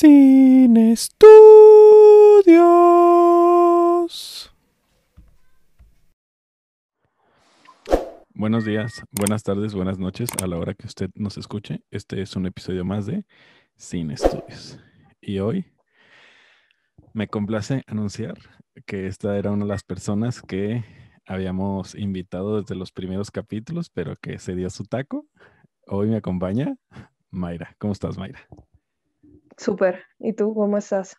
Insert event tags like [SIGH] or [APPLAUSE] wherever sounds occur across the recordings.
Sin estudios. Buenos días, buenas tardes, buenas noches a la hora que usted nos escuche. Este es un episodio más de Sin Estudios. Y hoy me complace anunciar que esta era una de las personas que habíamos invitado desde los primeros capítulos, pero que se dio su taco. Hoy me acompaña Mayra. ¿Cómo estás, Mayra? Súper. ¿Y tú cómo estás?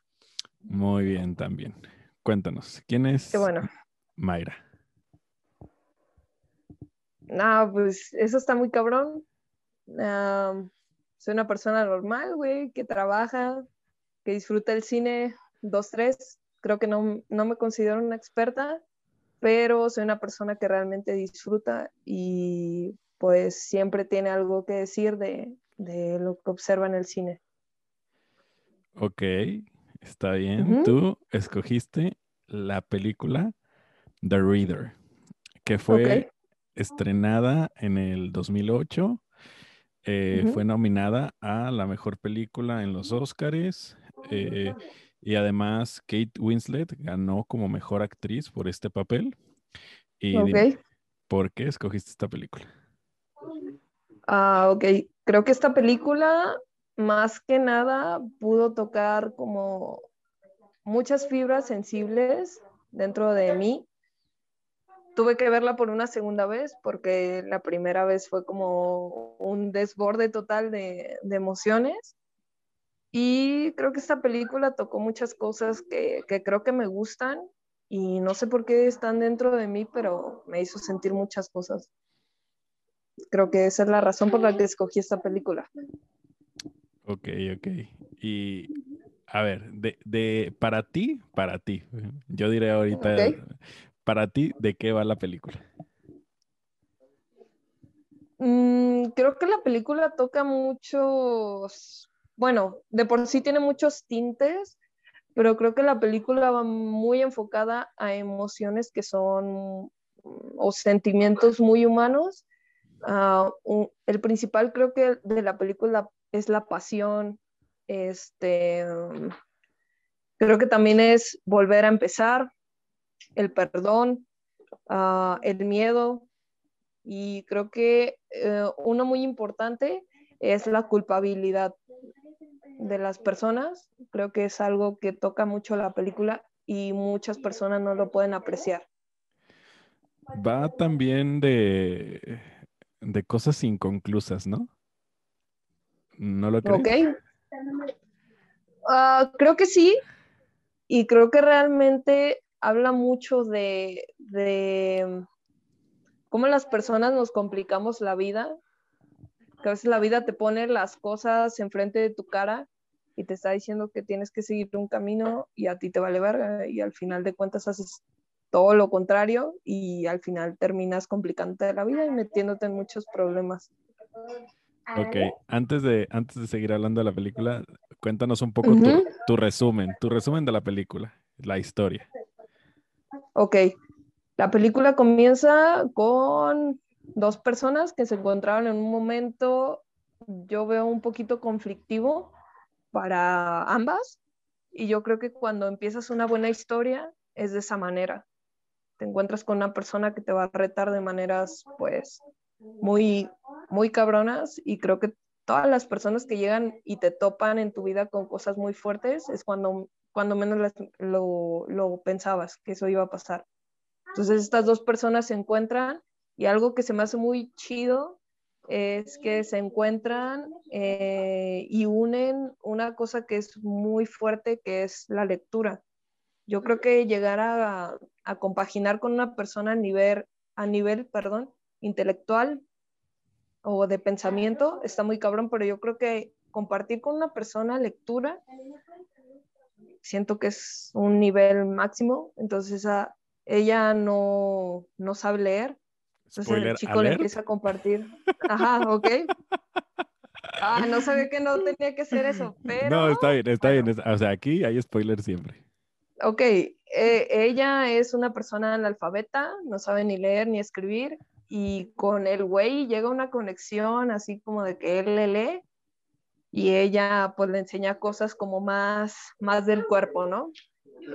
Muy bien también. Cuéntanos, ¿quién es Qué bueno. Mayra? No, pues eso está muy cabrón. Soy una persona normal, güey, que trabaja, que disfruta el cine, dos, tres. Creo que no, no me considero una experta, pero soy una persona que realmente disfruta y pues siempre tiene algo que decir de, de lo que observa en el cine. Ok, está bien. Tú escogiste la película The Reader, que fue estrenada en el 2008. eh. Fue nominada a la mejor película en los Oscars. eh, y además Kate Winslet ganó como mejor actriz por este papel. Y dime. ¿por qué escogiste esta película? Ah, ok. Creo que esta película, más que nada, pudo tocar como muchas fibras sensibles dentro de mí. Tuve que verla por una segunda vez porque la primera vez fue como un desborde total de, emociones. Y creo que esta película tocó muchas cosas que, que creo que me gustan y no sé por qué están dentro de mí, pero me hizo sentir muchas cosas. Creo que esa es la razón por la que escogí esta película. Ok, ok. Y a ver, de, de para ti, para ti, [LAUGHS] yo diré ahorita, Ok. para ti, ¿de qué va la película? Mm, creo que la película toca muchos, bueno, de por sí tiene muchos tintes, pero creo que la película va muy enfocada a emociones que son o sentimientos muy humanos. Ah, un- el principal creo que de la película es la pasión, este, mm, creo que también es volver a empezar, el perdón, ah, el miedo, y creo que eh, uno muy importante es la culpabilidad de las personas. Creo que es algo que toca mucho la película y muchas personas no lo pueden apreciar. Va también de, de cosas inconclusas, ¿no? ¿No lo crees? ¿Ok? Ah, creo que sí, y creo que realmente habla mucho de, de cómo las personas nos complicamos la vida, que a veces la vida te pone las cosas enfrente de tu cara y te está diciendo que tienes que seguir un camino y a ti te vale verga y al final de cuentas haces todo lo contrario y al final terminas complicándote la vida y metiéndote en muchos problemas. Ok, antes de, antes de seguir hablando de la película, cuéntanos un poco tu, Ujú. tu resumen, tu resumen de la película, la historia. Ok, la película comienza con dos personas que se encontraron en un momento, yo veo un poquito conflictivo para ambas, y yo creo que cuando empiezas una buena historia es de esa manera. Te encuentras con una persona que te va a retar de maneras, pues, muy, muy cabronas, y creo que todas las personas que llegan y te topan en tu vida con cosas muy fuertes es cuando, cuando menos lo, lo pensabas que eso iba a pasar. Entonces estas dos personas se encuentran y algo que se me hace muy chido es que se encuentran eh, y unen una cosa que es muy fuerte, que es la lectura. Yo creo que llegar a, a compaginar con una persona a nivel, a nivel perdón, intelectual o de pensamiento está muy cabrón, pero yo creo que compartir con una persona lectura siento que es un nivel máximo, entonces a, ella no, no sabe leer, entonces el Spoiler chico le empieza a compartir. Ajá, ok. Ah, no sabía que no tenía que ser eso, [LAUGHS] pero... No, está bien, está bueno. bien. O sea, aquí hay spoiler siempre. Ok, eh, ella es una persona analfabeta, no sabe ni leer ni escribir, y con el güey llega una conexión así como de que él le lee y ella pues le enseña cosas como más, más del cuerpo, ¿no?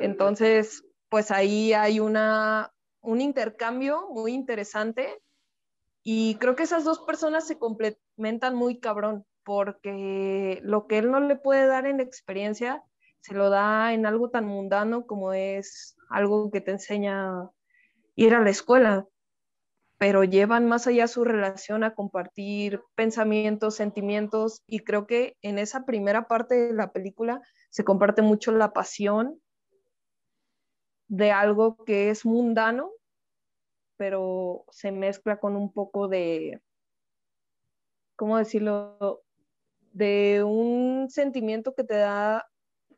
Entonces, pues ahí hay una, un intercambio muy interesante y creo que esas dos personas se complementan muy cabrón, porque lo que él no le puede dar en experiencia, se lo da en algo tan mundano como es algo que te enseña ir a la escuela, pero llevan más allá su relación a compartir pensamientos, sentimientos, y creo que en esa primera parte de la película se comparte mucho la pasión de algo que es mundano, pero se mezcla con un poco de, ¿cómo decirlo? De un sentimiento que te da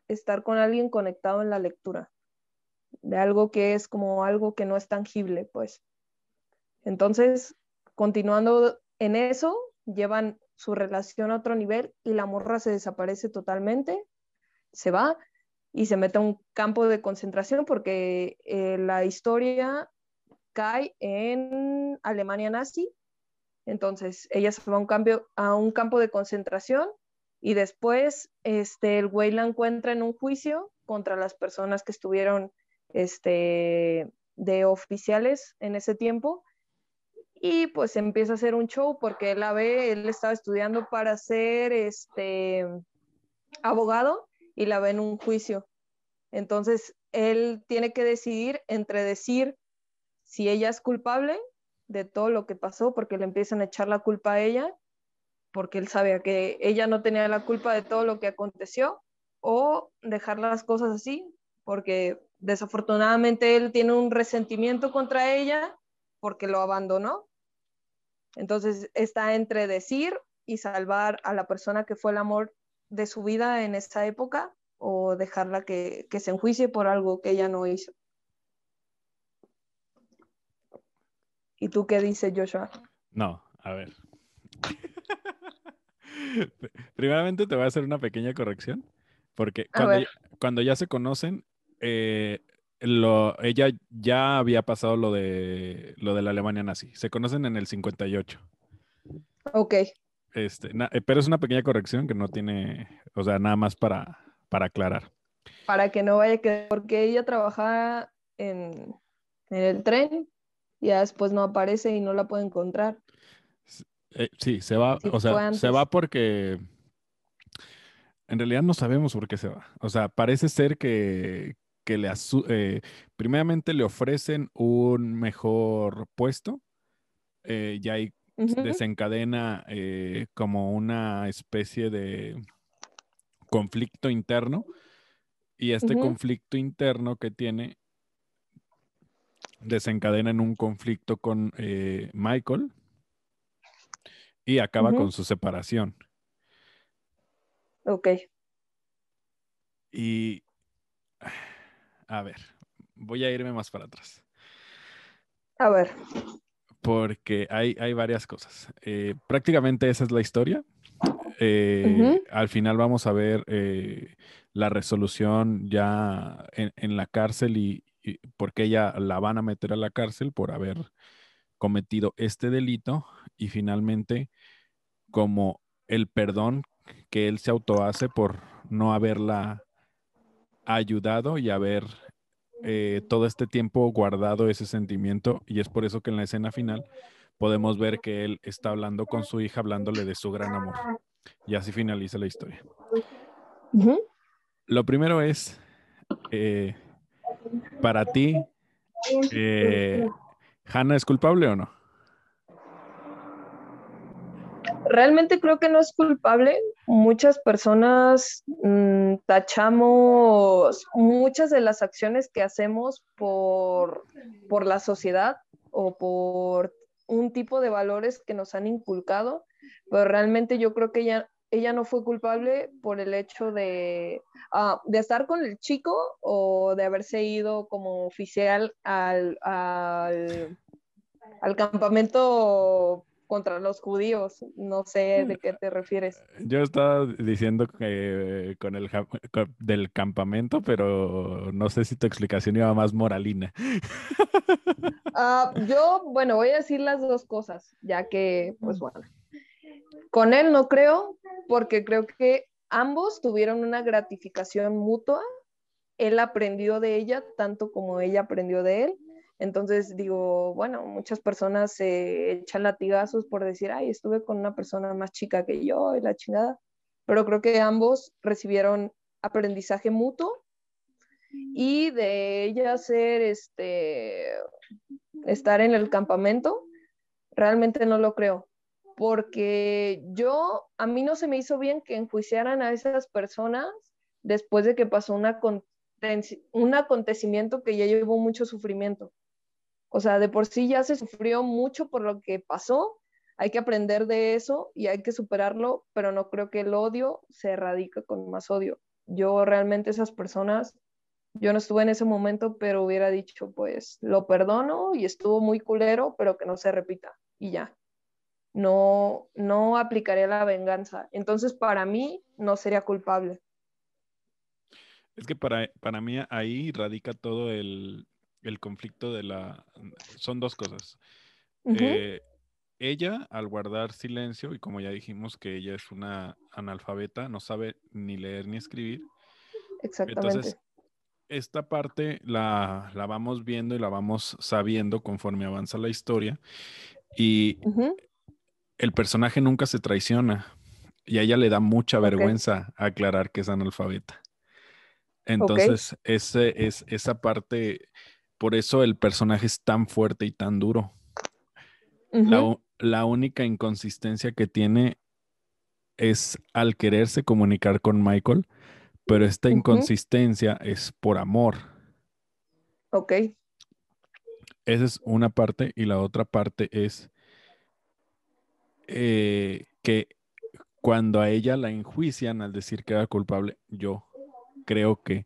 estar con alguien conectado en la lectura, de algo que es como algo que no es tangible, pues. Entonces, continuando en eso, llevan su relación a otro nivel y la morra se desaparece totalmente, se va y se mete a un campo de concentración porque eh, la historia cae en Alemania nazi. Entonces ella se va a un, cambio, a un campo de concentración y después este, el güey la encuentra en un juicio contra las personas que estuvieron este, de oficiales en ese tiempo y pues empieza a hacer un show porque él la ve, él estaba estudiando para ser este abogado y la ve en un juicio. Entonces, él tiene que decidir entre decir si ella es culpable de todo lo que pasó, porque le empiezan a echar la culpa a ella, porque él sabe que ella no tenía la culpa de todo lo que aconteció, o dejar las cosas así, porque desafortunadamente él tiene un resentimiento contra ella porque lo abandonó. Entonces está entre decir y salvar a la persona que fue el amor de su vida en esa época o dejarla que, se enjuicie por algo que ella no hizo. ¿Y tú qué dices, Joshua? No, a ver. [LAUGHS] Primeramente te voy a hacer una pequeña corrección, porque cuando, ya, se conocen, eh, lo, ella ya había pasado lo de, lo de la Alemania nazi. Se conocen en el 58. Ok. Este, eh, pero es una pequeña corrección que no tiene, o sea, nada más para, para aclarar. Para que no vaya que, porque ella trabajaba en, el tren y ya después no aparece y no la puede encontrar. Eh, sí, se va, o sea, se va porque en realidad no sabemos por qué se va. O sea, parece ser que, que le eh, primeramente le ofrecen un mejor puesto eh, y ahí desencadena como una especie de conflicto interno y este conflicto interno que tiene desencadena en un conflicto con eh, Michael y acaba con su separación. Ok. Y, a ver, voy a irme más para atrás. A ver. Porque hay, hay varias cosas. Eh, prácticamente esa es la historia. Eh, al final vamos a ver eh, la resolución ya en, la cárcel y, porque ella la van a meter a la cárcel por haber cometido este delito y finalmente como el perdón que él se autohace por no haberla ayudado y haber eh, todo este tiempo guardado ese sentimiento y es por eso que en la escena final podemos ver que él está hablando con su hija, hablándole de su gran amor. Y así finaliza la historia. Lo primero es, eh, para ti, eh, ¿Hannah es culpable o no? Realmente creo que no es culpable. Muchas personas mm, tachamos muchas de las acciones que hacemos por, por la sociedad o por un tipo de valores que nos han inculcado, pero realmente yo creo que ella, ella no fue culpable por el hecho de, ah, de estar con el chico o de haberse ido como oficial al, al, al campamento contra los judíos. No sé de qué te refieres. Yo estaba diciendo que con el del campamento, pero no sé si tu explicación iba más moralina. [LAUGHS] Ah, yo, bueno, voy a decir las dos cosas, ya que, pues bueno, con él no creo, porque creo que ambos tuvieron una gratificación mutua. Él aprendió de ella tanto como ella aprendió de él. Entonces digo, bueno, muchas personas se echan latigazos por decir, ay, estuve con una persona más chica que yo y la chingada. Pero creo que ambos recibieron aprendizaje mutuo y de ella ser este estar en el campamento, realmente no lo creo, porque yo, a mí no se me hizo bien que enjuiciaran a esas personas después de que pasó una un acontecimiento que ya llevó mucho sufrimiento. O sea, de por sí ya se sufrió mucho por lo que pasó, hay que aprender de eso y hay que superarlo, pero no creo que el odio se erradique con más odio. Yo realmente esas personas yo no estuve en ese momento, pero hubiera dicho, pues lo perdono y estuvo muy culero, pero que no se repita y ya. No, no aplicaré la venganza. Entonces, para mí, no sería culpable. Es que para, para mí ahí radica todo el, conflicto de la... Son dos cosas. Eh, ella, al guardar silencio, y como ya dijimos que ella es una analfabeta, no sabe ni leer ni escribir. Exactamente. Entonces, esta parte la, vamos viendo y la vamos sabiendo conforme avanza la historia. Y el personaje nunca se traiciona. Y a ella le da mucha vergüenza aclarar que es analfabeta. Entonces, ese, es, esa parte, por eso el personaje es tan fuerte y tan duro. la, la única inconsistencia que tiene es al quererse comunicar con Michael, pero esta inconsistencia es por amor. Ok. Esa es una parte y la otra parte es eh, que cuando a ella la enjuician al decir que era culpable, yo creo que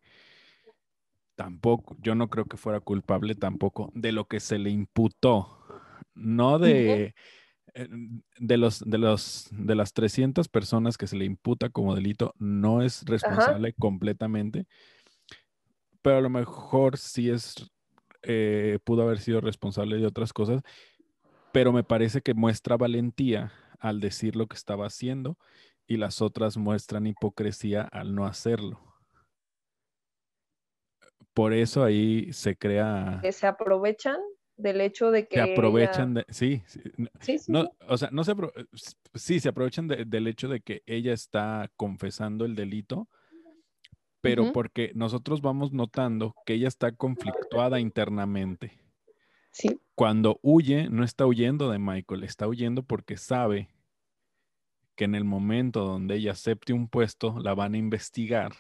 tampoco, yo no creo que fuera culpable tampoco de lo que se le imputó, no de, eh, de, los, de, los, de las 300 personas que se le imputa como delito, no es responsable completamente, pero a lo mejor sí es, eh, pudo haber sido responsable de otras cosas, pero me parece que muestra valentía al decir lo que estaba haciendo y las otras muestran hipocresía al no hacerlo. Por eso ahí se crea... Que se aprovechan del hecho de que... Se aprovechan de... Sí, sí, No, o sea, no se... Sí, se aprovechan del hecho de que ella está confesando el delito, pero porque nosotros vamos notando que ella está conflictuada internamente. Sí. Cuando huye, no está huyendo de Michael, está huyendo porque sabe que en el momento donde ella acepte un puesto, la van a investigar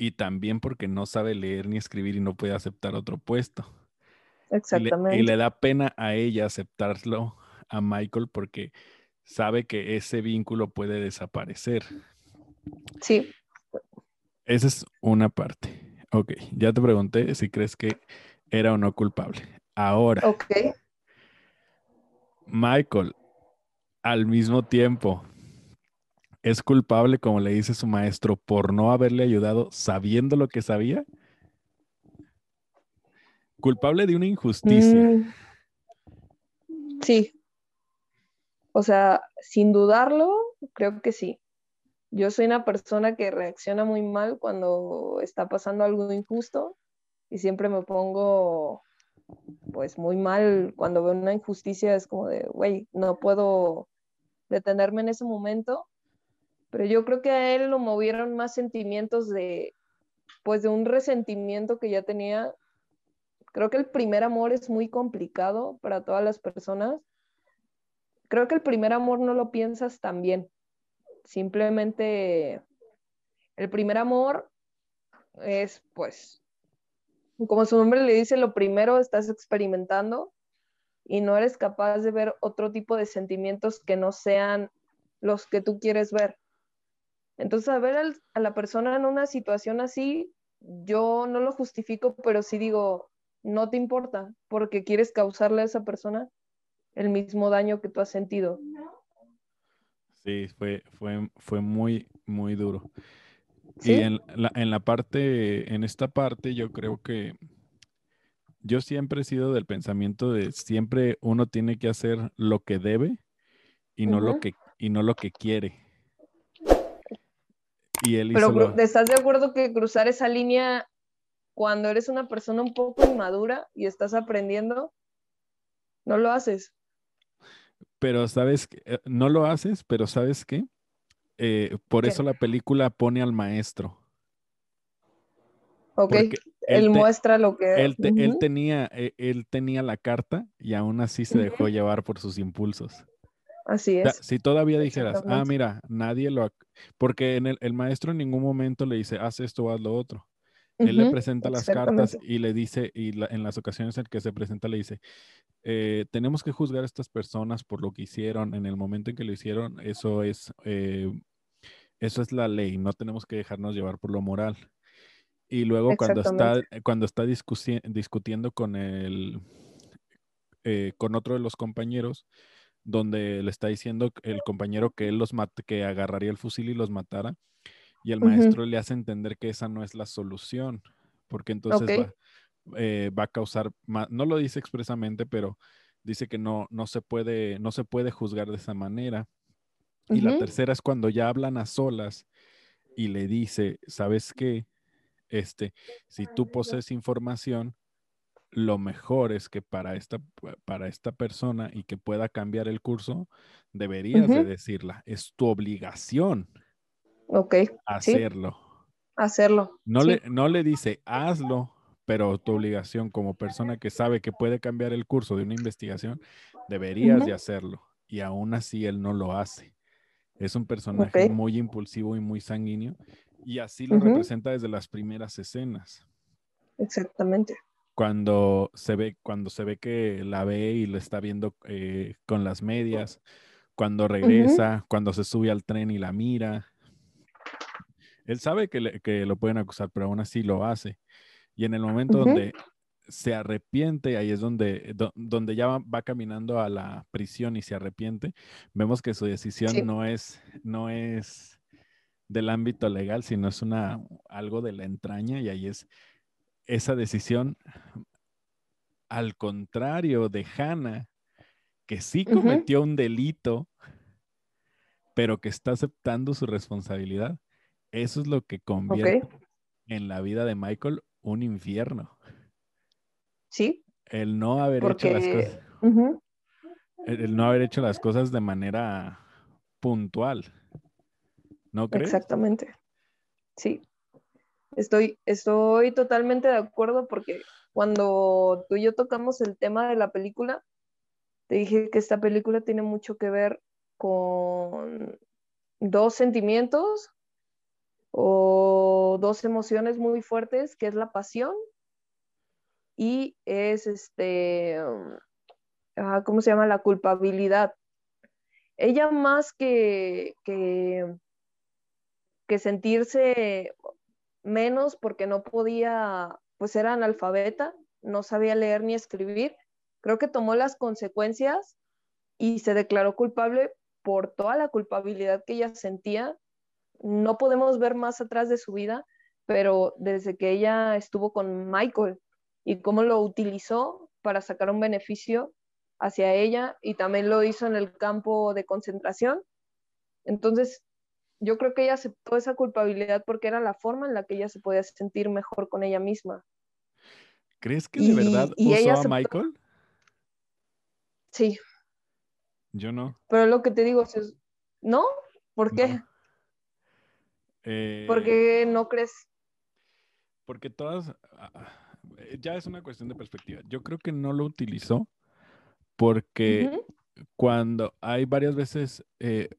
y también porque no sabe leer ni escribir y no puede aceptar otro puesto. Exactamente. Y le, da pena a ella aceptarlo a Michael porque sabe que ese vínculo puede desaparecer. Sí. Esa es una parte. Ok, ya te pregunté si crees que era o no culpable. Ahora. Ok. Michael, al mismo tiempo, es culpable, como le dice su maestro, por no haberle ayudado sabiendo lo que sabía? Culpable de una injusticia. Mm. sí. O sea, sin dudarlo, creo que sí. Yo soy una persona que reacciona muy mal cuando está pasando algo injusto y siempre me pongo pues muy mal cuando veo una injusticia, es como de, güey, no puedo detenerme en ese momento pero yo creo que a él lo movieron más sentimientos de, pues de un resentimiento que ya tenía. Creo que el primer amor es muy complicado para todas las personas. Creo que el primer amor no lo piensas tan bien. Simplemente el primer amor es, pues, como su nombre le dice, lo primero estás experimentando y no eres capaz de ver otro tipo de sentimientos que no sean los que tú quieres ver. Entonces, a ver a la persona en una situación así, yo no lo justifico, pero sí digo, no te importa, porque quieres causarle a esa persona el mismo daño que tú has sentido. Sí, fue, fue, fue muy, muy duro. Y en la, en la parte, en esta parte, yo creo que yo siempre he sido del pensamiento de siempre uno tiene que hacer lo que debe y no lo que y no lo que quiere. Y él Pero lo- ¿estás de acuerdo que cruzar esa línea cuando eres una persona un poco inmadura y estás aprendiendo, no lo haces? Pero sabes, que- eh, no lo haces, pero sabes qué? Eh, por ¿Qué? eso la película pone al maestro. Ok, él, él te- muestra lo que... Él, te- él tenía, eh, él tenía la carta y aún así se dejó llevar por sus impulsos. Así es. si todavía dijeras, ah, mira, nadie lo... ac-", Porque en el, el maestro en ningún momento le dice, haz esto o haz lo otro. Él le presenta las cartas y le dice, y la- en las ocasiones en que se presenta le dice, eh, tenemos que juzgar a estas personas por lo que hicieron en el momento en que lo hicieron, eso es, eh, eso es la ley, no tenemos que dejarnos llevar por lo moral. Y luego cuando está, cuando está discutiendo con el, eh, con otro de los compañeros, donde le está diciendo el compañero que él los mate, que agarraría el fusil y los matara, y el maestro le hace entender que esa no es la solución, porque entonces va, eh, va a causar, no lo dice expresamente, pero dice que no, no se puede, no se puede juzgar de esa manera. Y la tercera es cuando ya hablan a solas y le dice, ¿sabes qué? Este, si tú posees información, lo mejor es que para esta, para esta persona y que pueda cambiar el curso, deberías de Ujú. decirla. Es tu obligación Ok, sí, hacerlo. hacerlo. No, sí. le, no le dice, hazlo, pero tu obligación como persona que sabe que puede cambiar el curso de una investigación, deberías de hacerlo. Y aún así él no lo hace. Es un personaje muy impulsivo y muy sanguíneo. Y así lo representa desde las primeras escenas. Exactamente. Cuando se ve, cuando se ve que la ve y lo está viendo eh, con las medias, cuando regresa, cuando se sube al tren y la mira. Él sabe que, le- que lo pueden acusar, pero aún así lo hace. Y en el momento Ujú. donde se arrepiente, ahí es donde, do- donde ya va, va caminando a la prisión y se arrepiente, vemos que su decisión Sí. no es, no es del ámbito legal, sino es una, algo de la entraña y ahí es esa decisión al contrario de Hannah, que sí cometió un delito, pero que está aceptando su responsabilidad. Eso es lo que convierte en la vida de Michael un infierno. sí, El no haber hecho las cosas, el no haber hecho las cosas de manera puntual. ¿No crees? Exactamente. Sí. Estoy, estoy totalmente de acuerdo porque cuando tú y yo tocamos el tema de la película, te dije que esta película tiene mucho que ver con dos sentimientos o dos emociones muy fuertes, que es la pasión y es este, ah, ¿cómo se llama? La culpabilidad. Ella más que, que, que sentirse menos porque no podía, pues era analfabeta, no sabía leer ni escribir, creo que tomó las consecuencias y se declaró culpable por toda la culpabilidad que ella sentía. No podemos ver más atrás de su vida, pero desde que ella estuvo con Michael y cómo lo utilizó para sacar un beneficio hacia ella y también lo hizo en el campo de concentración. Entonces, yo creo que ella aceptó esa culpabilidad porque era la forma en la que ella se podía sentir mejor con ella misma. ¿Crees que de Y- verdad y usó ella a Michael? Sí, Yo no. pero lo que te digo es, ¿no? ¿Por qué? No. Eh, ¿Por qué no crees? Porque todas, ah, ya es una cuestión de perspectiva. Yo creo que no lo utilizó porque cuando hay varias veces, eh,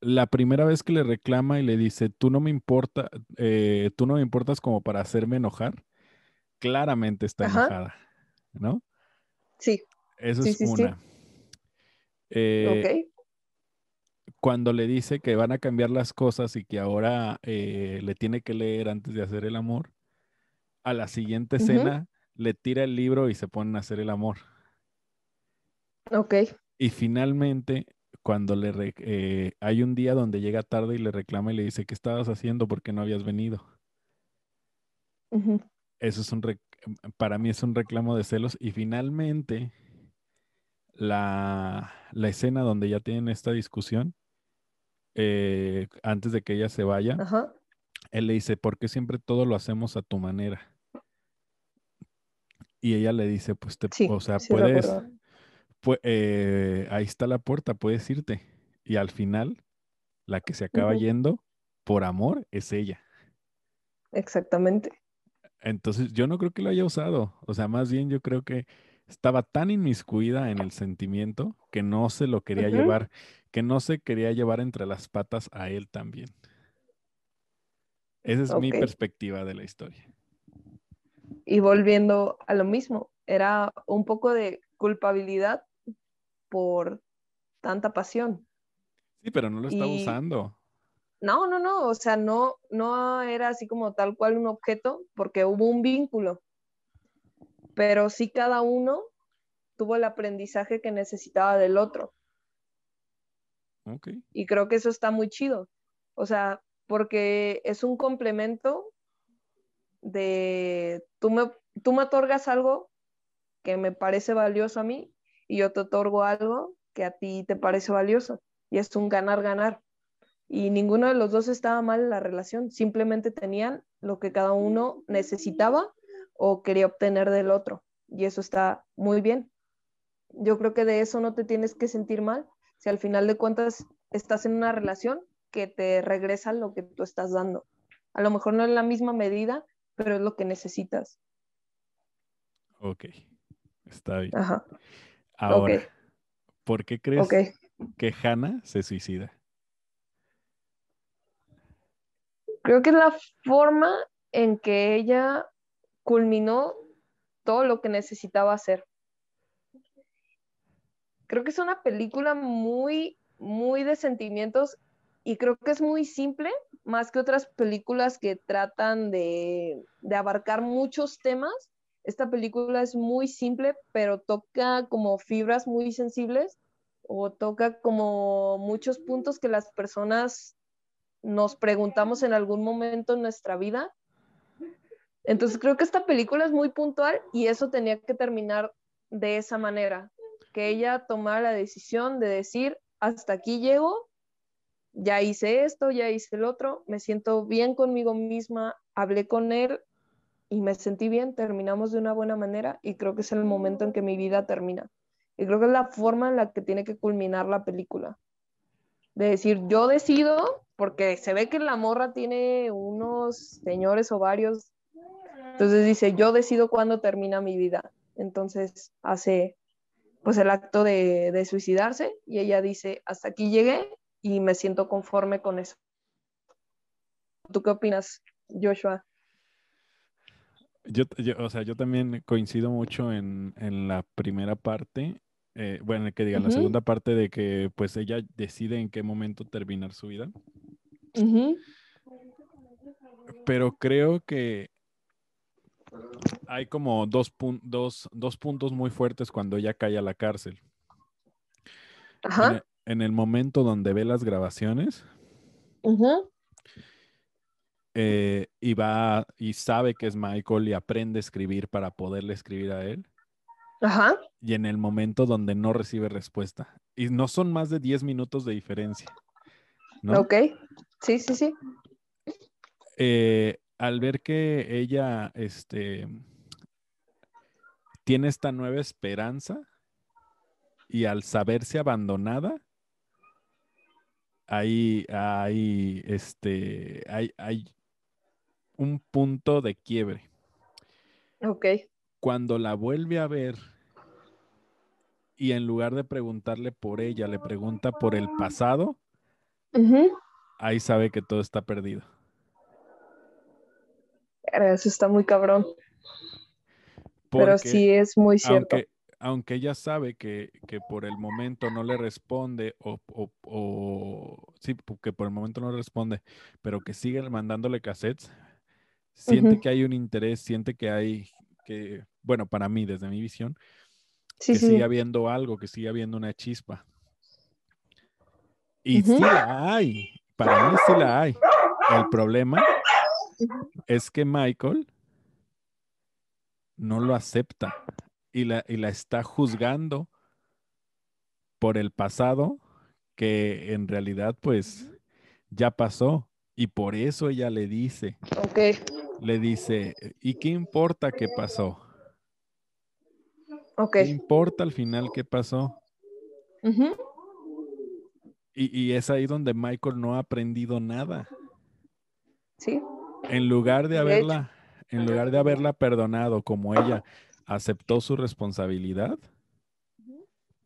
la primera vez que le reclama y le dice, tú no me importa, eh, tú no me importas como para hacerme enojar, claramente está Ajá. enojada, ¿no? Sí, Eso Sí, es sí, sí. una. Eh, ok. Cuando le dice que van a cambiar las cosas y que ahora eh, le tiene que leer antes de hacer el amor, a la siguiente escena le tira el libro y se ponen a hacer el amor. Ok. Y finalmente, cuando le re- eh, hay un día donde llega tarde y le reclama y le dice, ¿qué estabas haciendo? ¿Por qué no habías venido? Eso es un, rec- para mí es un reclamo de celos. Y finalmente, la, la escena donde ya tienen esta discusión eh, antes de que ella se vaya, él le dice, ¿por qué siempre todo lo hacemos a tu manera? Y ella le dice, pues, te, Sí, o sea, sí puedes, eh, ahí está la puerta, puedes irte. Y al final, la que se acaba yendo por amor es ella. Exactamente. Entonces, yo no creo que lo haya usado. O sea, más bien yo creo que estaba tan inmiscuida en el sentimiento que no se lo quería llevar, que no se quería llevar entre las patas a él también. Esa es mi perspectiva de la historia. Y volviendo a lo mismo, era un poco de culpabilidad por tanta pasión. Sí, pero no lo está Y- usando. No, no, no, o sea, no, no era así como tal cual un objeto, porque hubo un vínculo, pero sí cada uno tuvo el aprendizaje que necesitaba del otro. Ok. Y creo que eso está muy chido. O sea, porque es un complemento de tú me, tú me otorgas algo que me parece valioso a mí y yo te otorgo algo que a ti te parece valioso. Y es un ganar-ganar. Y ninguno de los dos estaba mal en la relación, simplemente tenían lo que cada uno necesitaba o quería obtener del otro. Y eso está muy bien. Yo creo que de eso no te tienes que sentir mal si al final de cuentas estás en una relación que te regresa lo que tú estás dando. A lo mejor no en la misma medida, pero es lo que necesitas. Ok. Está bien. Ajá. Ahora. ¿por qué crees que Hannah se suicida? Creo que es la forma en que ella culminó todo lo que necesitaba hacer. Creo que es una película muy, muy de sentimientos y creo que es muy simple, más que otras películas que tratan de, de abarcar muchos temas. Esta película es muy simple, pero toca como fibras muy sensibles o toca como muchos puntos que las personas nos preguntamos en algún momento en nuestra vida. Entonces creo que esta película es muy puntual y eso tenía que terminar de esa manera, que ella tomara la decisión de decir, hasta aquí llego, ya hice esto, ya hice el otro, me siento bien conmigo misma, hablé con él y me sentí bien, terminamos de una buena manera y creo que es el momento en que mi vida termina. Y creo que es la forma en la que tiene que culminar la película. De decir, yo decido, porque se ve que la morra tiene unos señores ovarios. Entonces dice, yo decido cuándo termina mi vida. Entonces hace pues el acto de, de suicidarse y ella dice, hasta aquí llegué y me siento conforme con eso. ¿Tú qué opinas, Joshua? Yo, yo- o sea, yo también coincido mucho en, en la primera parte, eh, bueno, que diga, en la segunda parte de que pues ella decide en qué momento terminar su vida, Ujú, pero creo que hay como dos, pun- dos, dos puntos muy fuertes cuando ella cae a la cárcel. En Ajá. el, en el momento donde ve las grabaciones ujú, eh, y va y sabe que es Michael y aprende a escribir para poderle escribir a él. Ajá. y en el momento donde no recibe respuesta. Y no son más de 10 minutos de diferencia. ¿no? Ok. Sí, sí, sí. Eh, al ver que ella este, tiene esta nueva esperanza y al saberse abandonada, hay, hay, este, hay, hay un punto de quiebre. Ok. Cuando la vuelve a ver y en lugar de preguntarle por ella, le pregunta por el pasado, ahí sabe que todo está perdido. Eso está muy cabrón. Porque Pero sí es muy cierto. aunque, aunque ella sabe que, que por el momento no le responde, o, o- o- sí, que por el momento no le responde, pero que sigue mandándole cassettes, siente que hay un interés, siente que hay, que, bueno, para mí, desde mi visión, Sí, que sí. sigue habiendo algo, que sigue habiendo una chispa. Y sí la hay, para mí sí la hay. El problema es que Michael no lo acepta y la, y la está juzgando por el pasado que en realidad pues ya pasó. Y por eso ella le dice, Ok. Le dice, ¿y qué importa qué pasó? Ok. ¿Qué importa al final qué pasó? Y, y es ahí donde Michael no ha aprendido nada. Sí. En lugar de De haberla, en lugar de haberla perdonado como ella aceptó su responsabilidad,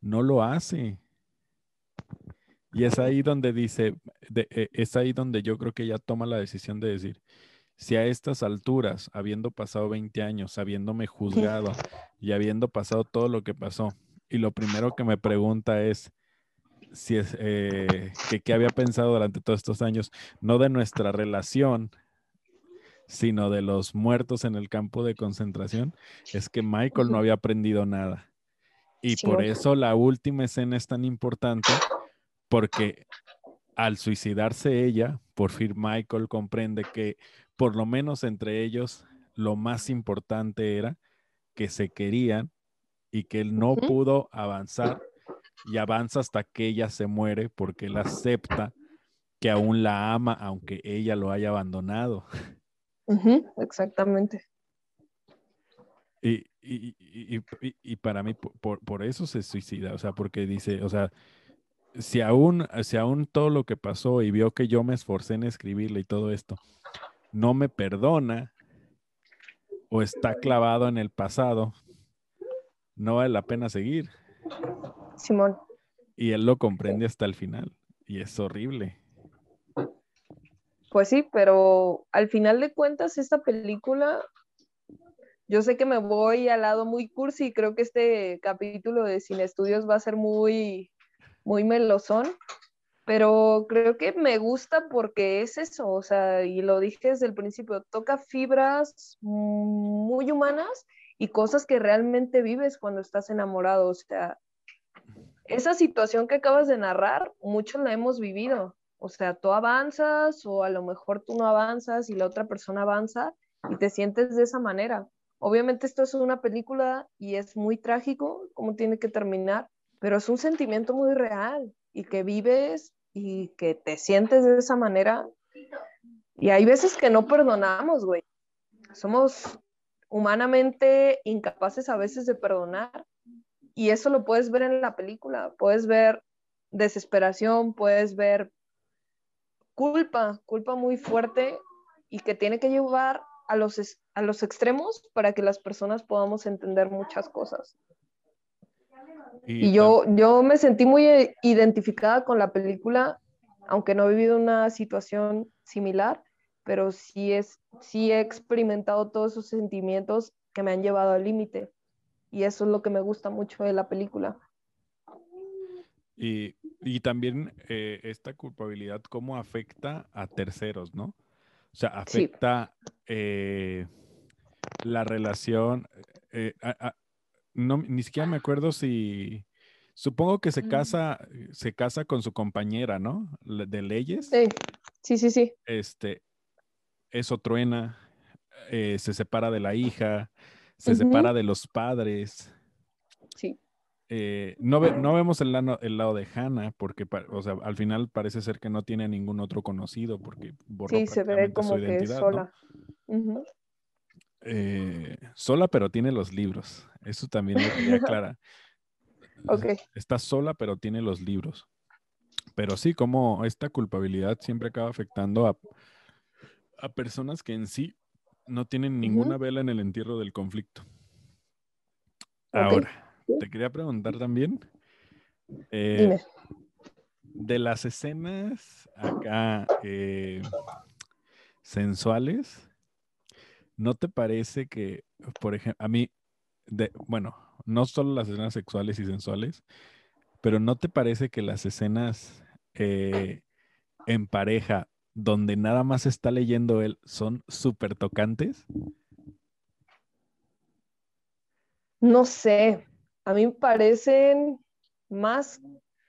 no lo hace. Y es ahí donde dice, de- eh, es ahí donde yo creo que ella toma la decisión de decir, si a estas alturas, habiendo pasado 20 años, habiéndome juzgado y habiendo pasado todo lo que pasó, y lo primero que me pregunta es si es eh, que qué había pensado durante todos estos años, no de nuestra relación, sino de los muertos en el campo de concentración, es que Michael no había aprendido nada. Y por eso la última escena es tan importante, porque al suicidarse ella, por fin Michael comprende que por lo menos entre ellos lo más importante era que se querían y que él no pudo avanzar y avanza hasta que ella se muere porque él acepta que aún la ama aunque ella lo haya abandonado. Exactamente. Y, y- y- y- para mí, po- por, por eso se suicida, o sea, porque dice, o sea, si aún, si aún todo lo que pasó y vio que yo me esforcé en escribirle y todo esto, no me perdona o está clavado en el pasado, no vale la pena seguir. Simón. Y él lo comprende hasta el final. Y es horrible. Pues sí, pero al final de cuentas, esta película, yo sé que me voy al lado muy cursi, creo que este capítulo de Cine Estudios va a ser muy, muy melosón, pero creo que me gusta porque es eso, o sea, y lo dije desde el principio, toca fibras muy humanas y cosas que realmente vives cuando estás enamorado, o sea, esa situación que acabas de narrar, muchos la hemos vivido. O sea, tú avanzas o a lo mejor tú no avanzas y la otra persona avanza y te sientes de esa manera. Obviamente esto es una película y es muy trágico cómo tiene que terminar, pero es un sentimiento muy real y que vives y que te sientes de esa manera. Y hay veces que no perdonamos, güey. Somos humanamente incapaces a veces de perdonar y eso lo puedes ver en la película, puedes ver desesperación, puedes ver culpa, culpa muy fuerte y que tiene que llevar a los, a los extremos para que las personas podamos entender muchas cosas. Y yo, yo me sentí muy eh, identificada con la película, aunque no he vivido una situación similar, pero sí, es, sí he experimentado todos esos sentimientos que me han llevado al límite. Y eso es lo que me gusta mucho de la película. Y, y también eh, esta culpabilidad, cómo afecta a terceros, ¿no? O sea, Sí. afecta eh, la relación. eh, a- a- no, ni siquiera me acuerdo si. Supongo que se Mm. casa, se casa con su compañera, ¿no? De leyes. Sí, sí, sí, sí. Este, eso truena, eh, se separa de la hija, se separa de los padres. sí. Eh, no, ve- no vemos el lado, el lado de Hannah, porque o sea, al final parece ser que no tiene ningún otro conocido, porque borró Sí, se ve como su que identidad, ¿no? sola. Ujú. Eh, sola, pero tiene los libros. Eso también lo quería [LAUGHS] aclarar. Ok. Está sola, pero tiene los libros. Pero sí, como esta culpabilidad siempre acaba afectando a, a personas que en sí no tienen ninguna vela en el entierro del conflicto. Ahora, te quería preguntar también. eh, Dime. de las escenas acá eh, sensuales, ¿no te parece que, por ejemplo, a mí, de, bueno, no solo las escenas sexuales y sensuales, pero ¿no te parece que las escenas eh, en pareja donde nada más está leyendo él son súper tocantes? No sé. A mí me parecen más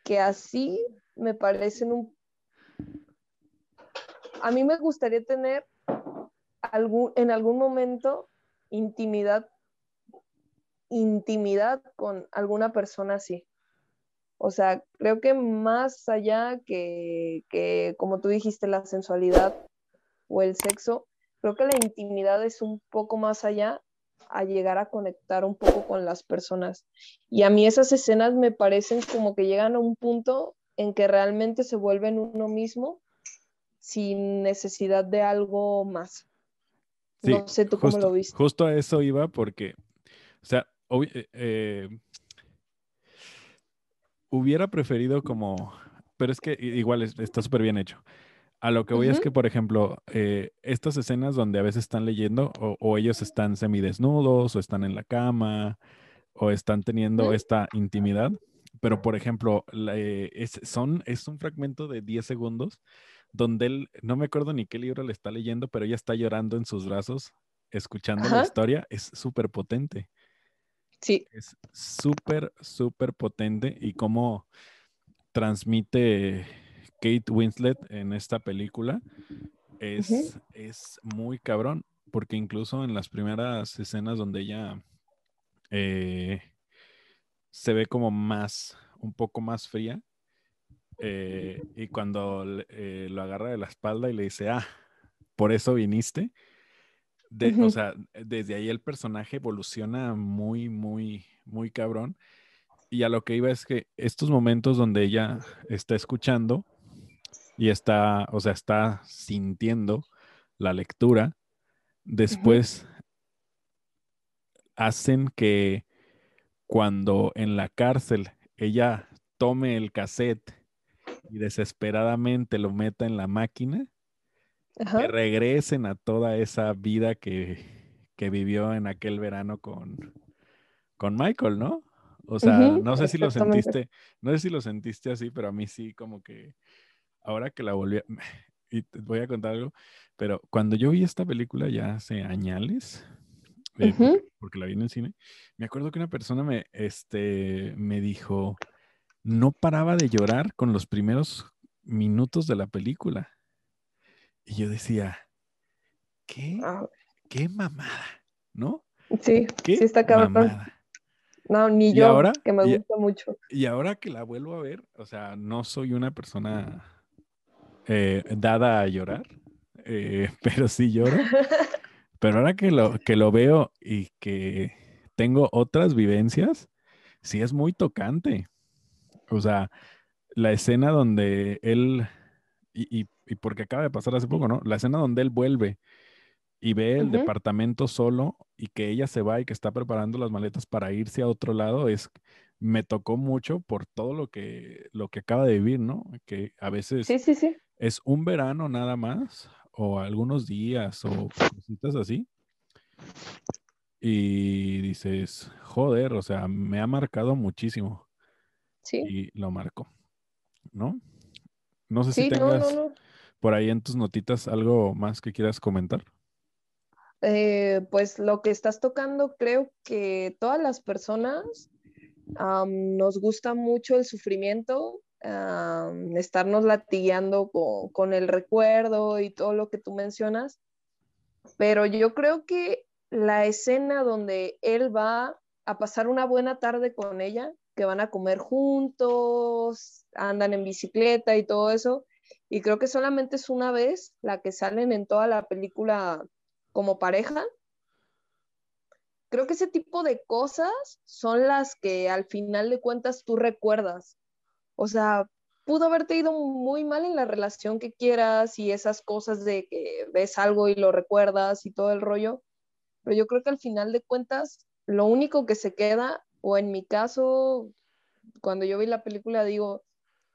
que así, me parecen un... A mí me gustaría tener en algún momento intimidad, intimidad con alguna persona así. O sea, creo que más allá que, que, como tú dijiste, la sensualidad o el sexo, creo que la intimidad es un poco más allá a llegar a conectar un poco con las personas. Y a mí esas escenas me parecen como que llegan a un punto en que realmente se vuelven uno mismo sin necesidad de algo más. No sé tú cómo lo viste. Justo a eso iba porque, o sea, eh, eh, hubiera preferido como, pero es que igual está súper bien hecho. A lo que voy es que, por ejemplo, eh, estas escenas donde a veces están leyendo o, ellos están semidesnudos o están en la cama o están teniendo esta intimidad, pero por ejemplo, es, son, es un fragmento de 10 segundos donde él, no me acuerdo ni qué libro le está leyendo, pero ella está llorando en sus brazos, escuchando la historia, es súper potente. Sí. Es súper, súper potente y cómo transmite Kate Winslet en esta película es, es muy cabrón, porque incluso en las primeras escenas donde ella eh, se ve como más, un poco más fría, eh, y cuando eh, lo agarra de la espalda y le dice, ah, por eso viniste. O sea, desde ahí el personaje evoluciona muy, muy, muy cabrón. Y a lo que iba es que estos momentos donde ella está escuchando y está, o sea, está sintiendo la lectura, después hacen que cuando en la cárcel ella tome el cassette y desesperadamente lo meta en la máquina, que regresen a toda esa vida que, vivió en aquel verano con, con Michael, ¿no? O sea, no sé si lo sentiste, no sé si lo sentiste así, pero a mí sí, como que ahora que la volví a, [LAUGHS] y te voy a contar algo, pero cuando yo vi esta película ya hace años, eh, porque, la vi en el cine, me acuerdo que una persona me, este, me dijo, no paraba de llorar con los primeros minutos de la película. Y yo decía, ¿qué? Ah. ¿Qué mamada? ¿No? Sí, sí está cabrón. No, ni yo, que me gusta mucho. Y ahora que la vuelvo a ver, o sea, no soy una persona eh, dada a llorar, eh, [LAUGHS] pero sí lloro. [LAUGHS] pero ahora que lo, que lo veo y que tengo otras vivencias, sí es muy tocante. O sea, la escena donde él, y, porque acaba de pasar hace poco, ¿no? La escena donde él vuelve y ve el departamento solo y que ella se va y que está preparando las maletas para irse a otro lado, es, me tocó mucho por todo lo que, lo que acaba de vivir, ¿no? Que a veces es un verano nada más, o algunos días, o cositas así. Y dices, joder, o sea, me ha marcado muchísimo. Y lo marco, ¿no? No sé si tengas por ahí en tus notitas algo más que quieras comentar. Eh, pues lo que estás tocando, creo que todas las personas nos gusta mucho el sufrimiento, estarnos latigueando con, con, el recuerdo y todo lo que tú mencionas, pero yo creo que la escena donde él va a pasar una buena tarde con ella, que van a comer juntos, andan en bicicleta y todo eso. Y creo que solamente es una vez la que salen en toda la película como pareja. Creo que ese tipo de cosas son las que al final de cuentas tú recuerdas. O sea, pudo haberte ido muy mal en la relación que quieras y esas cosas de que ves algo y lo recuerdas y todo el rollo. Pero yo creo que al final de cuentas, lo único que se queda o en mi caso, cuando yo vi la película, digo,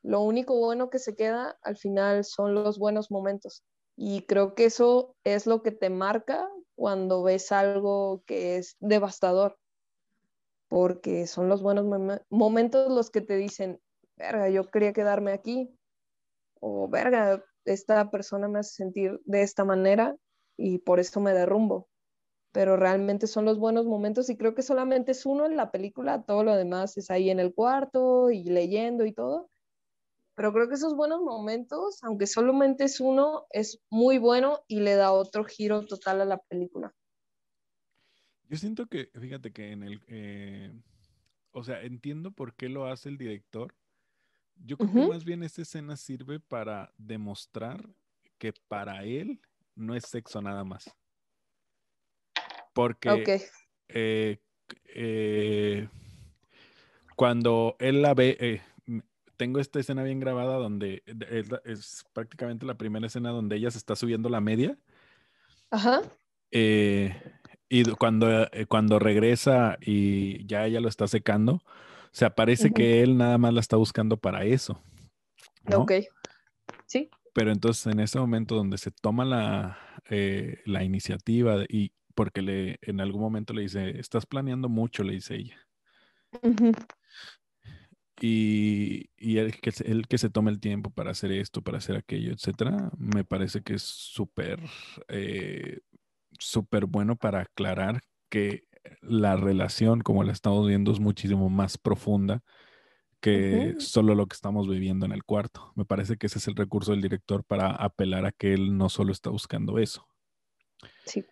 lo único bueno que se queda al final son los buenos momentos. Y creo que eso es lo que te marca cuando ves algo que es devastador, porque son los buenos momentos los que te dicen, verga, yo quería quedarme aquí, o verga, esta persona me hace sentir de esta manera y por eso me derrumbo pero realmente son los buenos momentos y creo que solamente es uno en la película, todo lo demás es ahí en el cuarto y leyendo y todo. Pero creo que esos buenos momentos, aunque solamente es uno, es muy bueno y le da otro giro total a la película. Yo siento que, fíjate que en el, eh, o sea, entiendo por qué lo hace el director, Yo creo que más bien esta escena sirve para demostrar que para él no es sexo nada más. Porque eh, eh, cuando él la ve, eh, tengo esta escena bien grabada donde es, prácticamente la primera escena donde ella se está subiendo la media. Ajá. y cuando, cuando regresa y ya ella lo está secando, o sea, parece que él nada más la está buscando para eso. Ok. Sí. Pero entonces en ese momento donde se toma la, eh, la iniciativa y porque le, en algún momento le dice, estás planeando mucho, le dice ella. Y, y el, que, el que se tome el tiempo para hacer esto, para hacer aquello, etcétera, me parece que es súper, eh, súper bueno para aclarar que la relación, como la estamos viendo, es muchísimo más profunda que solo lo que estamos viviendo en el cuarto. Me parece que ese es el recurso del director para apelar a que él no solo está buscando eso. Sí.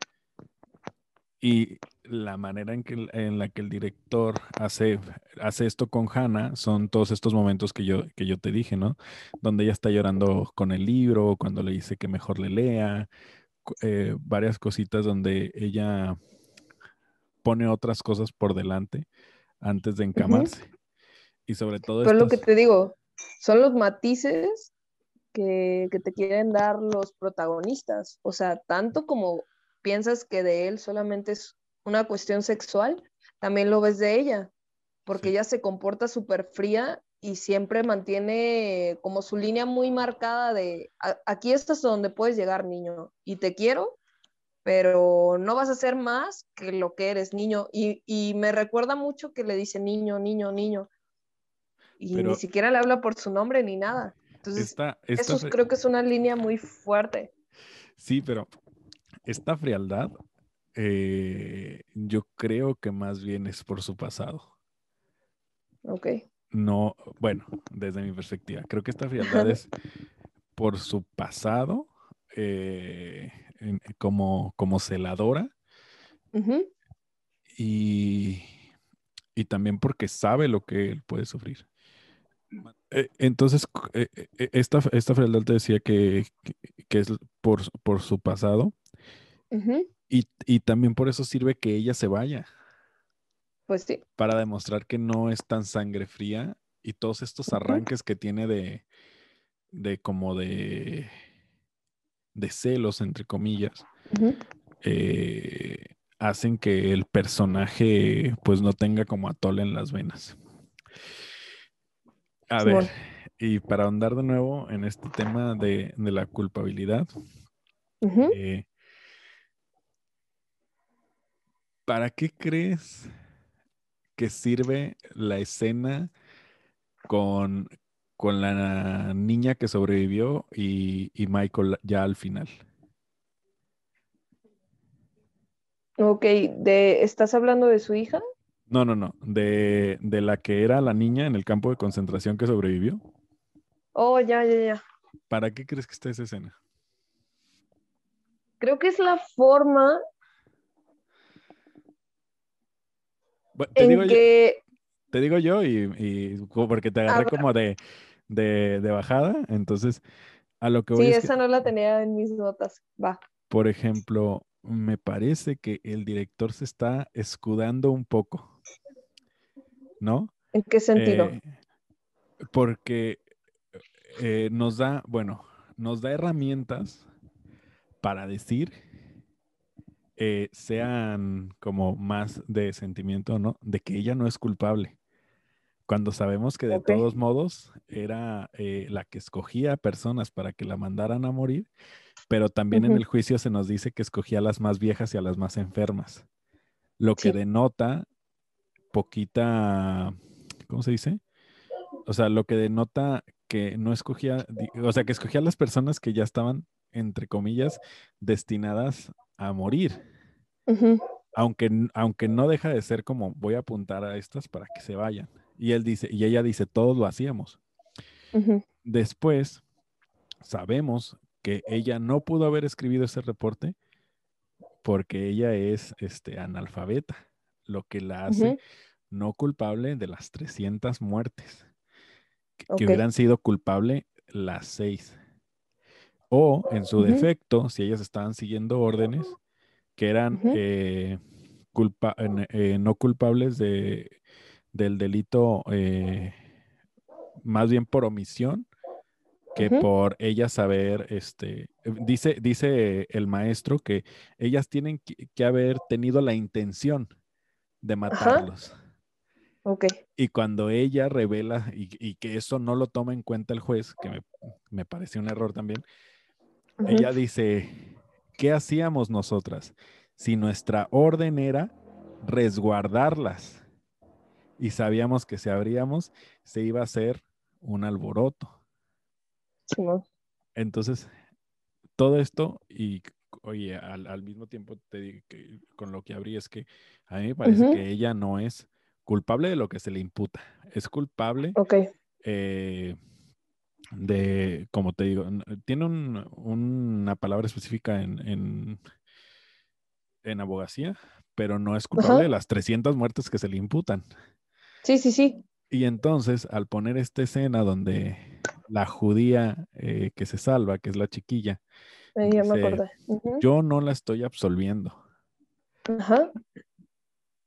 Y la manera en, que, en la que el director hace, hace esto con Hannah son todos estos momentos que yo, que yo te dije, ¿no? Donde ella está llorando con el libro, cuando le dice que mejor le lea, eh, varias cositas donde ella pone otras cosas por delante antes de encamarse. Y sobre todo... Pero lo que te digo, son los matices que, que te quieren dar los protagonistas. O sea, tanto como piensas que de él solamente es una cuestión sexual, también lo ves de ella, porque ella se comporta súper fría y siempre mantiene como su línea muy marcada de aquí estás donde puedes llegar, niño, y te quiero, pero no vas a ser más que lo que eres, niño. Y, me recuerda mucho que le dice niño, niño, niño. Y ni siquiera le habla por su nombre ni nada. Entonces, eso creo que es una línea muy fuerte. Sí, pero esta frialdad, eh, yo creo que más bien es por su pasado. Ok. No, bueno, desde mi perspectiva, creo que esta frialdad [LAUGHS] es por su pasado. Eh, como, como celadora. y, y, también porque sabe lo que él puede sufrir. Eh, entonces, esta, esta frialdad te decía que, que, es por, por, su pasado. Y, y, también por eso sirve que ella se vaya. Pues sí. Para demostrar que no es tan sangre fría y todos estos arranques que tiene de, de como de de celos, entre comillas, eh, hacen que el personaje pues no tenga como atole en las venas. A ver, y para ahondar de nuevo en este tema de, la culpabilidad, eh, ¿para qué crees que sirve la escena con, con la niña que sobrevivió y, Michael ya al final. Ok, de, ¿estás hablando de su hija? No, no, no, de, la que era la niña en el campo de concentración que sobrevivió. Oh, ya, ya, ya. ¿Para qué crees que está esa escena? Creo que es la forma que... te digo yo y, porque te agarré como de, de, bajada. Entonces, a lo que voy Sí, esa no la tenía en mis notas. Va. Por ejemplo, me parece que el director se está escudando un poco. ¿No? ¿En qué sentido? Eh, porque eh, nos da, bueno, nos da herramientas para decir, eh, sean como más de sentimiento, ¿no? De que ella no es culpable cuando sabemos que de todos modos era eh, la que escogía personas para que la mandaran a morir, pero también en el juicio se nos dice que escogía a las más viejas y a las más enfermas, lo que denota poquita, ¿cómo se dice? O sea, lo que denota que no escogía, o sea, que escogía a las personas que ya estaban, entre comillas, destinadas a morir. aunque, aunque no deja de ser como voy a apuntar a estas para que se vayan. Y él dice, y ella dice, todos lo hacíamos. Después, sabemos que ella no pudo haber escrito ese reporte porque ella es este, analfabeta, lo que la hace no culpable de las 300 muertes. que hubieran sido culpables las seis. O, en su defecto, si ellas estaban siguiendo órdenes que eran eh, culpa eh, no culpables de, del delito, eh, más bien por omisión, que por ellas saber, este, dice, dice el maestro que ellas tienen que, haber tenido la intención de matarlos. Y cuando ella revela y, que eso no lo toma en cuenta el juez, que me, me pareció un error también, ella dice, ¿qué hacíamos nosotras? Si nuestra orden era resguardarlas y sabíamos que si abríamos se iba a hacer un alboroto. Entonces, todo esto y oye, al, mismo tiempo te digo que con lo que abrí es que a mí me parece que ella no es culpable de lo que se le imputa, es culpable eh, de, como te digo, tiene una palabra específica en, en, abogacía, pero no es culpable de las 300 muertes que se le imputan. Sí, sí, sí. Y entonces, al poner esta escena donde la judía eh, que se salva, que es la chiquilla, yo no la estoy absolviendo. Ajá.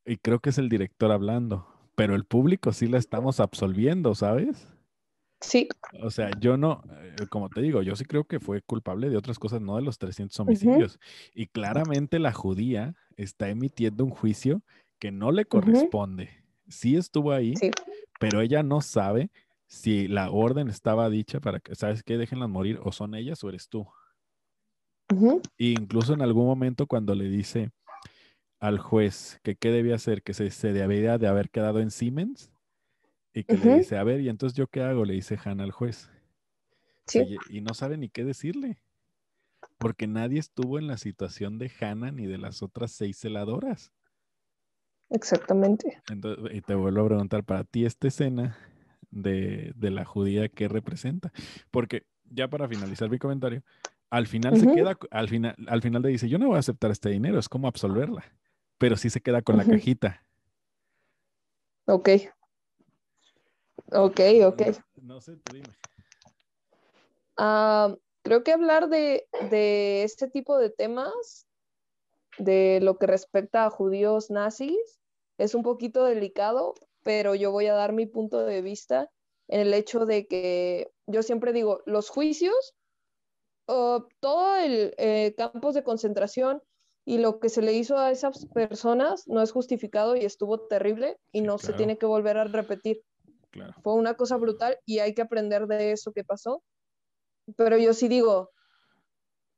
Y creo que es el director hablando, pero el público sí la estamos absolviendo, ¿sabes? Sí. O sea, yo no, eh, como te digo, yo sí creo que fue culpable de otras cosas, no de los 300 homicidios. Y claramente la judía está emitiendo un juicio que no le corresponde. Sí estuvo ahí, pero ella no sabe si la orden estaba dicha para que, ¿sabes qué? Déjenlas morir, o son ellas o eres tú. E incluso en algún momento cuando le dice al juez que qué debía hacer, que se, se debía de haber quedado en Siemens, y que le dice, a ver, ¿y entonces yo qué hago? Le dice Hannah al juez. Sí. Y, no sabe ni qué decirle. Porque nadie estuvo en la situación de Hannah ni de las otras seis celadoras. Exactamente. Entonces, y te vuelvo a preguntar, para ti esta escena de, la judía, ¿qué representa? Porque ya para finalizar mi comentario, al final se queda, al final, al final le dice, yo no voy a aceptar este dinero, es como absolverla, pero sí se queda con la cajita. Ok. Ok, ok. No, sé, dime. Ah, creo que hablar de, este tipo de temas, de lo que respecta a judíos nazis, es un poquito delicado, pero yo voy a dar mi punto de vista en el hecho de que yo siempre digo, los juicios, todo el eh, campos de concentración y lo que se le hizo a esas personas no es justificado y estuvo terrible y no se tiene que volver a repetir. Fue una cosa brutal y hay que aprender de eso que pasó. Pero yo sí digo,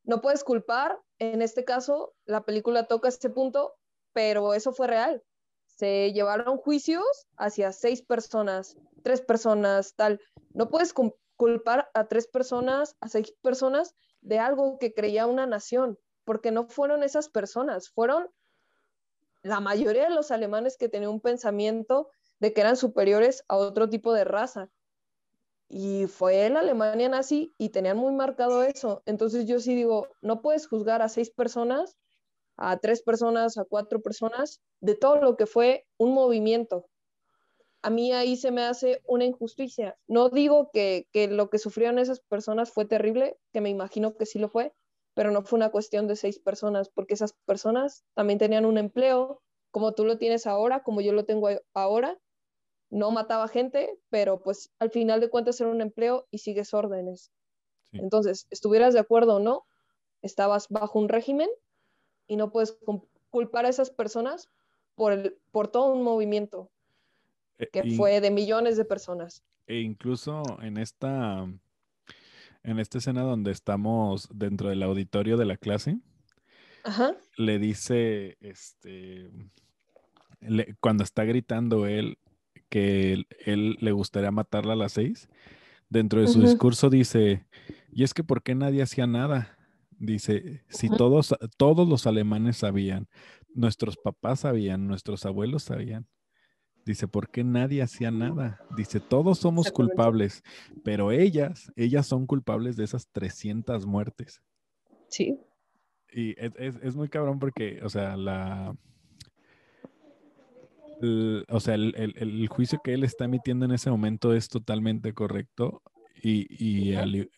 no puedes culpar, en este caso la película toca este punto, pero eso fue real. Se llevaron juicios hacia seis personas, tres personas, tal. No puedes culpar a tres personas, a seis personas de algo que creía una nación, porque no fueron esas personas, fueron la mayoría de los alemanes que tenían un pensamiento de que eran superiores a otro tipo de raza. Y fue la Alemania nazi y tenían muy marcado eso. Entonces yo sí digo, no puedes juzgar a seis personas, a tres personas, a cuatro personas, de todo lo que fue un movimiento. A mí ahí se me hace una injusticia. No digo que, que lo que sufrieron esas personas fue terrible, que me imagino que sí lo fue, pero no fue una cuestión de seis personas, porque esas personas también tenían un empleo, como tú lo tienes ahora, como yo lo tengo ahora, no mataba gente, pero pues al final de cuentas era un empleo y sigues órdenes. Entonces, estuvieras de acuerdo o no, estabas bajo un régimen y no puedes culpar a esas personas por, el, por todo un movimiento eh, que fue de millones de personas. E incluso en esta, en esta escena donde estamos dentro del auditorio de la clase, le dice, este, cuando está gritando él, que él, le gustaría matarla a las seis, dentro de su discurso dice, y es que ¿por qué nadie hacía nada? Dice, si todos, todos los alemanes sabían, nuestros papás sabían, nuestros abuelos sabían. Dice, ¿por qué nadie hacía nada? Dice, todos somos culpables, pero ellas, ellas son culpables de esas 300 muertes. Sí. Y es, es muy cabrón porque, o sea, la, el- o sea, el, el- el juicio que él está emitiendo en ese momento es totalmente correcto y, y al-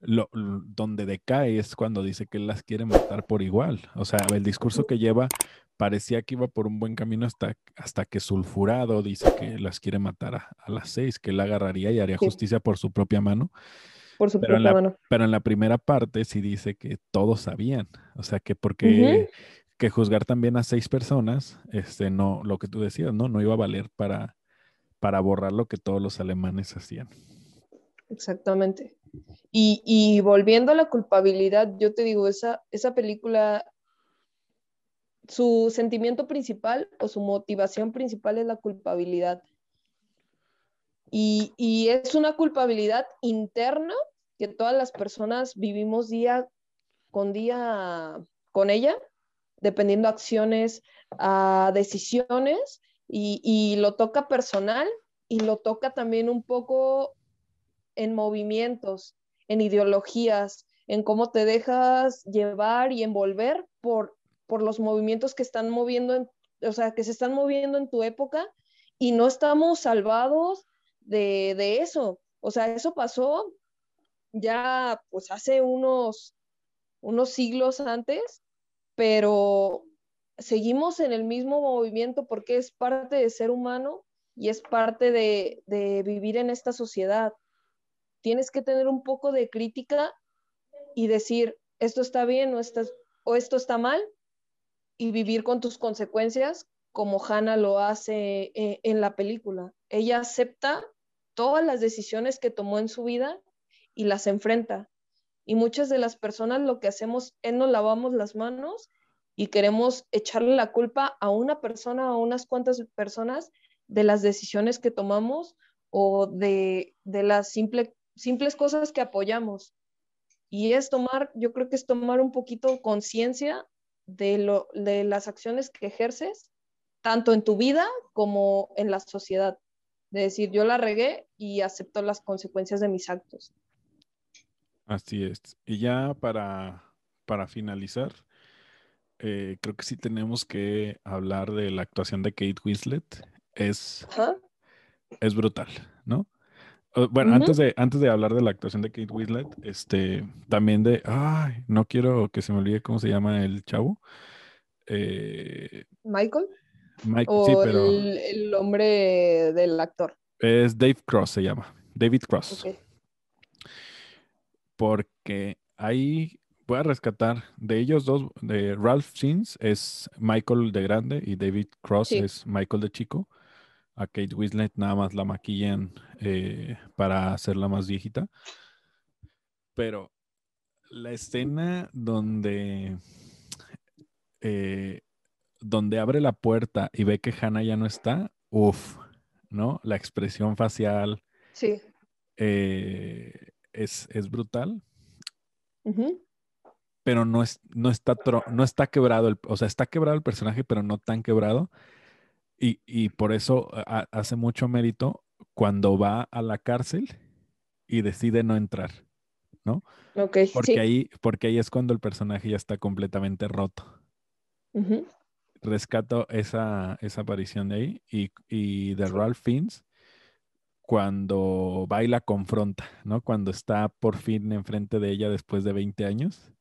lo- l- donde decae es cuando dice que él las quiere matar por igual. O sea, el discurso que lleva parecía que iba por un buen camino hasta, hasta que Sulfurado dice que las quiere matar a, a las seis, que él agarraría y haría Sí. justicia por su propia mano. Por su Pero propia la- mano. Pero en la primera parte sí dice que todos sabían. O sea, que porque que juzgar también a seis personas, este, no, lo que tú decías, ¿no? No iba a valer para, para borrar lo que todos los alemanes hacían. Exactamente. Y, y volviendo a la culpabilidad, yo te digo, esa, esa película, su sentimiento principal o su motivación principal es la culpabilidad. Y, y es una culpabilidad interna que todas las personas vivimos día con día con ella, dependiendo acciones, a decisiones, y, y lo toca personal y lo toca también un poco en movimientos, en ideologías, en cómo te dejas llevar y envolver por, por los movimientos que están moviendo, en, o sea, que se están moviendo en tu época y no estamos salvados de, de eso. O sea, eso pasó ya pues hace unos, unos siglos antes, pero seguimos en el mismo movimiento porque es parte de ser humano y es parte de, vivir en esta sociedad tienes que tener un poco de crítica y decir, esto está bien o esto está mal, y vivir con tus consecuencias como Hannah lo hace eh, en la película. Ella acepta todas las decisiones que tomó en su vida y las enfrenta. Y muchas de las personas lo que hacemos es nos lavamos las manos y queremos echarle la culpa a una persona o unas cuantas personas de las decisiones que tomamos o de, de las simple, simples cosas que apoyamos. Y es tomar, yo creo que es tomar un poquito conciencia de, lo, de las acciones que ejerces, tanto en tu vida como en la sociedad. De decir, yo la regué y acepto las consecuencias de mis actos. Así es. Y ya para, para finalizar, eh, creo que sí tenemos que hablar de la actuación de Kate Winslet. Es, es brutal, ¿no? Uh, Bueno, antes, de, antes de hablar de la actuación de Kate Winslet, este, también de, ay, no quiero que se me olvide cómo se llama el chavo. Eh, Michael Mike, o sí, pero el, el nombre del actor. es Dave Cross se llama, David Cross. Porque ahí voy a rescatar de ellos dos, de Ralph Fiennes es Michael de grande y David Cross Sí. es Michael de chico. A Kate Winslet nada más la maquillan eh, para hacerla más viejita. Pero la escena donde, eh, donde abre la puerta y ve que Hannah ya no está, uff, ¿no? La expresión facial Sí. eh, es, es brutal. Pero no, es, no, está, no está quebrado, el, o sea, está quebrado el personaje, pero no tan quebrado. Y, y por eso ha- hace mucho mérito cuando va a la cárcel y decide no entrar, ¿no? Porque, sí. ahí, porque ahí es cuando el personaje ya está completamente roto. Rescato esa, esa aparición de ahí y, y de Ralph Fiennes cuando va y la confronta, ¿no? Cuando está por fin enfrente de ella después de 20 años.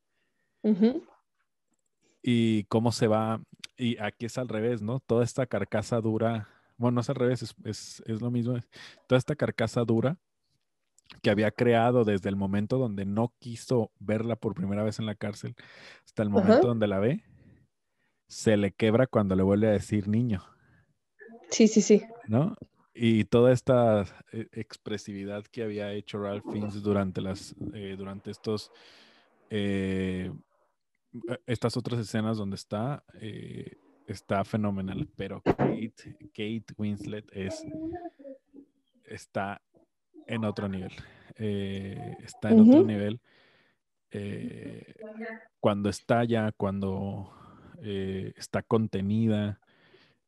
Y cómo se va, y aquí es al revés, ¿no? Toda esta carcasa dura, bueno, no es al revés, es, es, es lo mismo, toda esta carcasa dura que había creado desde el momento donde no quiso verla por primera vez en la cárcel hasta el momento Ajá. donde la ve, se le quebra cuando le vuelve a decir niño, Sí, sí, sí. ¿no? Y toda esta eh, expresividad que había hecho Ralph Fiennes durante, las, eh, durante estos eh, eh, estas otras escenas donde está, eh, está fenomenal, pero Kate, Kate Winslet es, está en otro nivel. está en otro nivel. cuando está ya, cuando está contenida,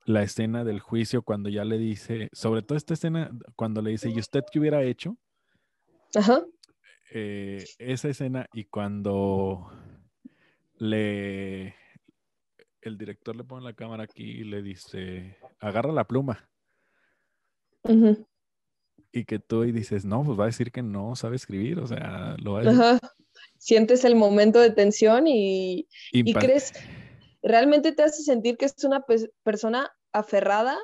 la escena del juicio, cuando ya le dice, sobre todo esta escena, cuando le dice, ¿y usted qué hubiera hecho? Ajá. eh, esa escena y cuando le el director le pone la cámara aquí y le dice, agarra la pluma. Y que tú y dices, no, pues va a decir que no sabe escribir, o sea, lo va a Ajá. Sientes el momento de tensión y, y crees, realmente te hace sentir que es una pe- persona aferrada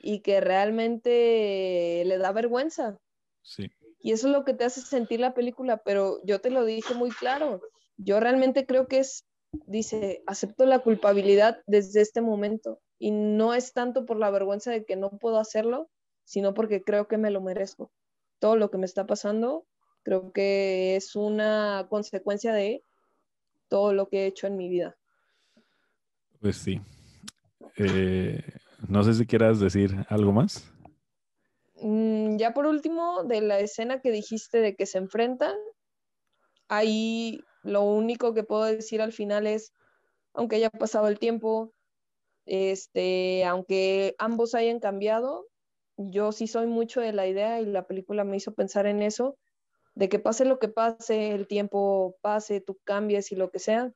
y que realmente le da vergüenza. Sí, Y eso es lo que te hace sentir la película, pero yo te lo dije muy claro. Yo realmente creo que es, dice, acepto la culpabilidad desde este momento. Y no es tanto por la vergüenza de que no puedo hacerlo, sino porque creo que me lo merezco. Todo lo que me está pasando, creo que es una consecuencia de todo lo que he hecho en mi vida. Pues sí. Eh, no sé si quieras decir algo más. Mm, ya por último, de la escena que dijiste de que se enfrentan, ahí lo único que puedo decir al final es, aunque haya pasado el tiempo, este, aunque ambos hayan cambiado, yo sí soy mucho de la idea y la película me hizo pensar en eso, de que pase lo que pase, el tiempo pase, tú cambies y lo que sea,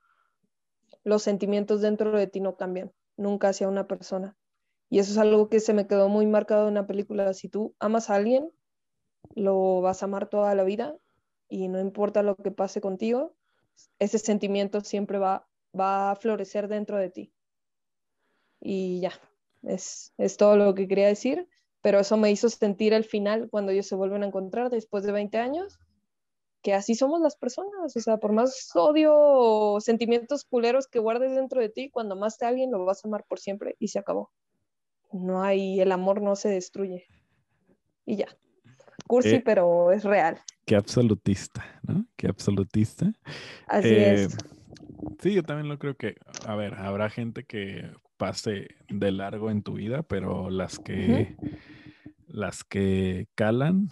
los sentimientos dentro de ti no cambian, nunca hacia una persona. Y eso es algo que se me quedó muy marcado en una película. Si tú amas a alguien, lo vas a amar toda la vida y no importa lo que pase contigo, ese sentimiento siempre va, va a florecer dentro de ti. Y ya, es, es todo lo que quería decir, pero eso me hizo sentir al final cuando ellos se vuelven a encontrar después de 20 años, que así somos las personas, o sea, por más odio o sentimientos culeros que guardes dentro de ti, cuando amaste a alguien lo vas a amar por siempre y se acabó. No hay, el amor no se destruye. Y ya. Cursi, Eh, pero es real. Qué absolutista, ¿no? Qué absolutista. Así Eh, es. Sí, yo también lo creo que, a ver, habrá gente que pase de largo en tu vida, pero las que, las que calan,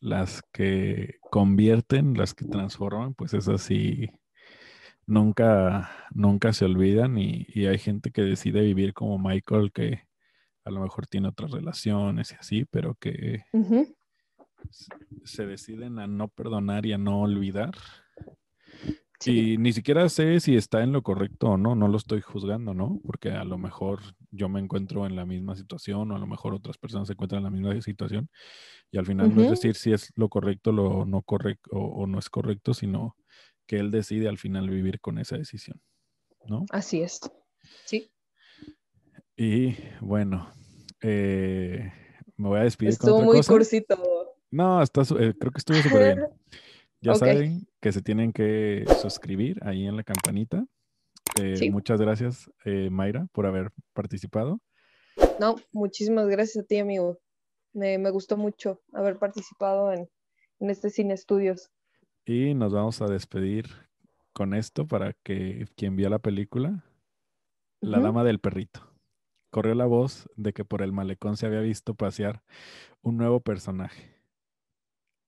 las que convierten, las que transforman, pues esas sí nunca, nunca se olvidan y, y hay gente que decide vivir como Michael, que a lo mejor tiene otras relaciones y así, pero que se deciden a no perdonar y a no olvidar. Sí. Y ni siquiera sé si está en lo correcto o no, no lo estoy juzgando, ¿no? Porque a lo mejor yo me encuentro en la misma situación o a lo mejor otras personas se encuentran en la misma situación y al final no es decir si es lo correcto lo no correcto o, o no es correcto, sino que él decide al final vivir con esa decisión, ¿no? Así es. Sí. Y bueno, eh, me voy a despedir con Estuvo otra muy cosa. cursito. No, está, eh, creo que estuvo súper bien. [LAUGHS] Ya saben que se tienen que suscribir ahí en la campanita. Eh, Sí. Muchas gracias, eh, Mayra, por haber participado. No, muchísimas gracias a ti, amigo. Me, me gustó mucho haber participado en, en este Cine Estudios. Y nos vamos a despedir con esto para que quien vio la película, La. Dama del Perrito. Corrió la voz de que por el malecón se había visto pasear un nuevo personaje,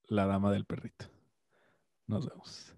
la Dama del Perrito. Nos vemos.